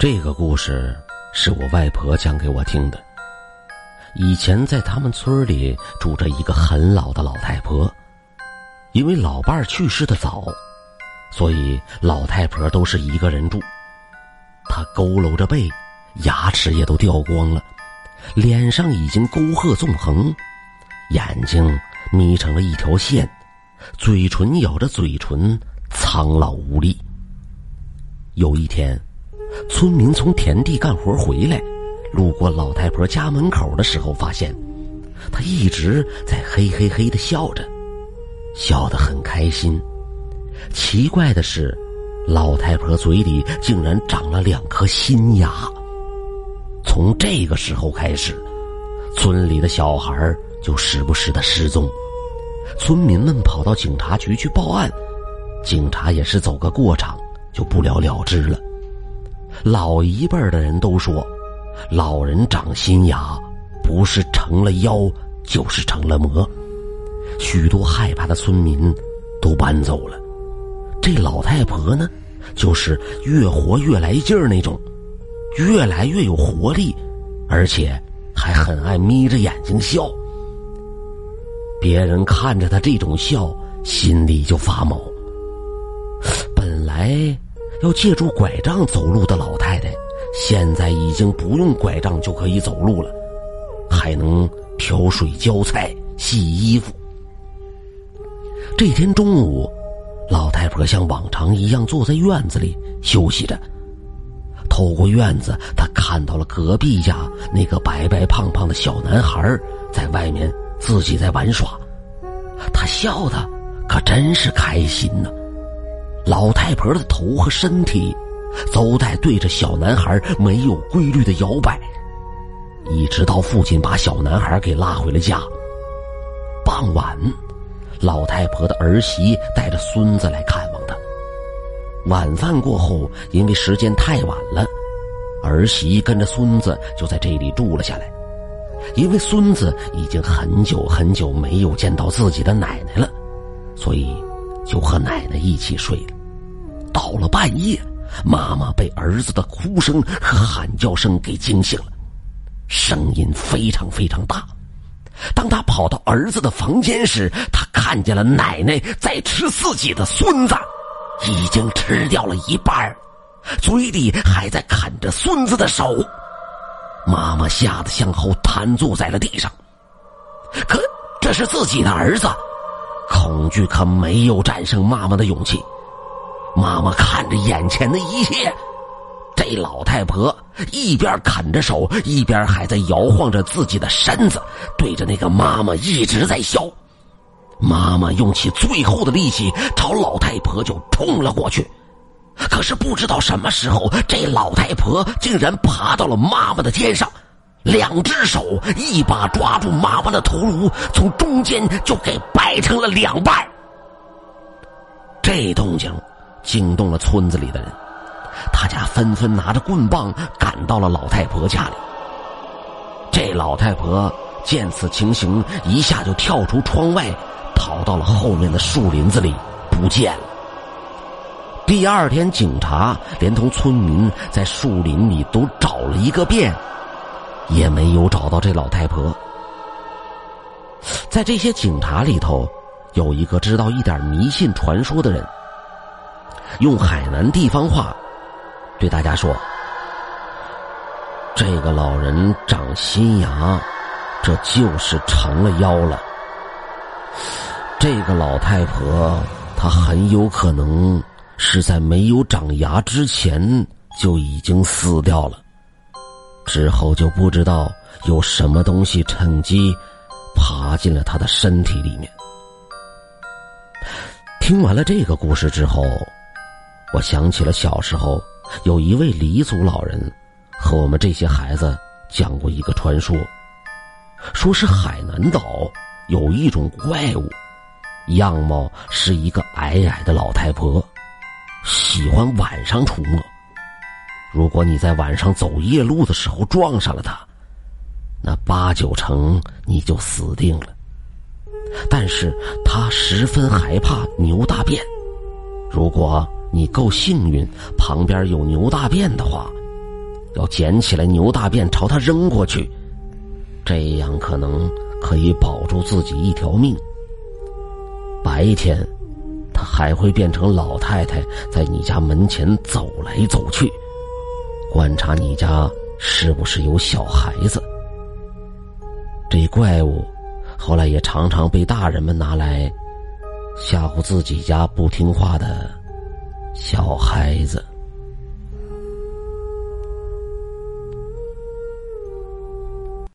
这个故事是我外婆讲给我听的。以前在他们村里住着一个很老的老太婆，因为老伴儿去世的早，所以老太婆都是一个人住。她佝偻着背，牙齿也都掉光了，脸上已经沟壑纵横，眼睛眯成了一条线，嘴唇咬着嘴唇，苍老无力。有一天。村民从田地干活回来，路过老太婆家门口的时候，发现她一直在嘿嘿嘿的笑着，笑得很开心。奇怪的是，老太婆嘴里竟然长了两颗新牙。从这个时候开始，村里的小孩就时不时的失踪，村民们跑到警察局去报案，警察也是走个过场，就不了了之了。老一辈的人都说，老人长新牙，不是成了妖，就是成了魔。许多害怕的村民都搬走了。这老太婆呢，就是越活越来劲儿那种，越来越有活力，而且还很爱眯着眼睛笑。别人看着她这种笑，心里就发毛。本来。要借助拐杖走路的老太太，现在已经不用拐杖就可以走路了，还能挑水、浇菜、洗衣服。这天中午，老太婆像往常一样坐在院子里休息着。透过院子，她看到了隔壁家那个白白胖胖的小男孩在外面自己在玩耍，他笑的可真是开心呢。老太婆的头和身体都在对着小男孩没有规律的摇摆，一直到父亲把小男孩给拉回了家。傍晚，老太婆的儿媳带着孙子来看望她。晚饭过后，因为时间太晚了，儿媳跟着孙子就在这里住了下来。因为孙子已经很久很久没有见到自己的奶奶了，所以。就和奶奶一起睡了。到了半夜，妈妈被儿子的哭声和喊叫声给惊醒了，声音非常非常大。当他跑到儿子的房间时，他看见了奶奶在吃自己的孙子，已经吃掉了一半，嘴里还在啃着孙子的手。妈妈吓得向后瘫坐在了地上。可这是自己的儿子。恐惧可没有战胜妈妈的勇气。妈妈看着眼前的一切，这老太婆一边啃着手，一边还在摇晃着自己的身子，对着那个妈妈一直在笑。妈妈用起最后的力气朝老太婆就冲了过去，可是不知道什么时候，这老太婆竟然爬到了妈妈的肩上。两只手一把抓住妈妈的头颅，从中间就给掰成了两半。这动静惊动了村子里的人，大家纷纷拿着棍棒赶到了老太婆家里。这老太婆见此情形，一下就跳出窗外，跑到了后面的树林子里不见了。第二天，警察连同村民在树林里都找了一个遍。也没有找到这老太婆。在这些警察里头，有一个知道一点迷信传说的人，用海南地方话对大家说：“这个老人长新牙，这就是成了妖了。这个老太婆，她很有可能是在没有长牙之前就已经死掉了。”之后就不知道有什么东西趁机爬进了她的身体里面。听完了这个故事之后，我想起了小时候有一位黎族老人和我们这些孩子讲过一个传说，说是海南岛有一种怪物，样貌是一个矮矮的老太婆，喜欢晚上出没。如果你在晚上走夜路的时候撞上了他，那八九成你就死定了。但是他十分害怕牛大便，如果你够幸运，旁边有牛大便的话，要捡起来牛大便朝他扔过去，这样可能可以保住自己一条命。白天，他还会变成老太太，在你家门前走来走去，观察你家是不是有小孩子。这怪物后来也常常被大人们拿来吓唬自己家不听话的小孩子。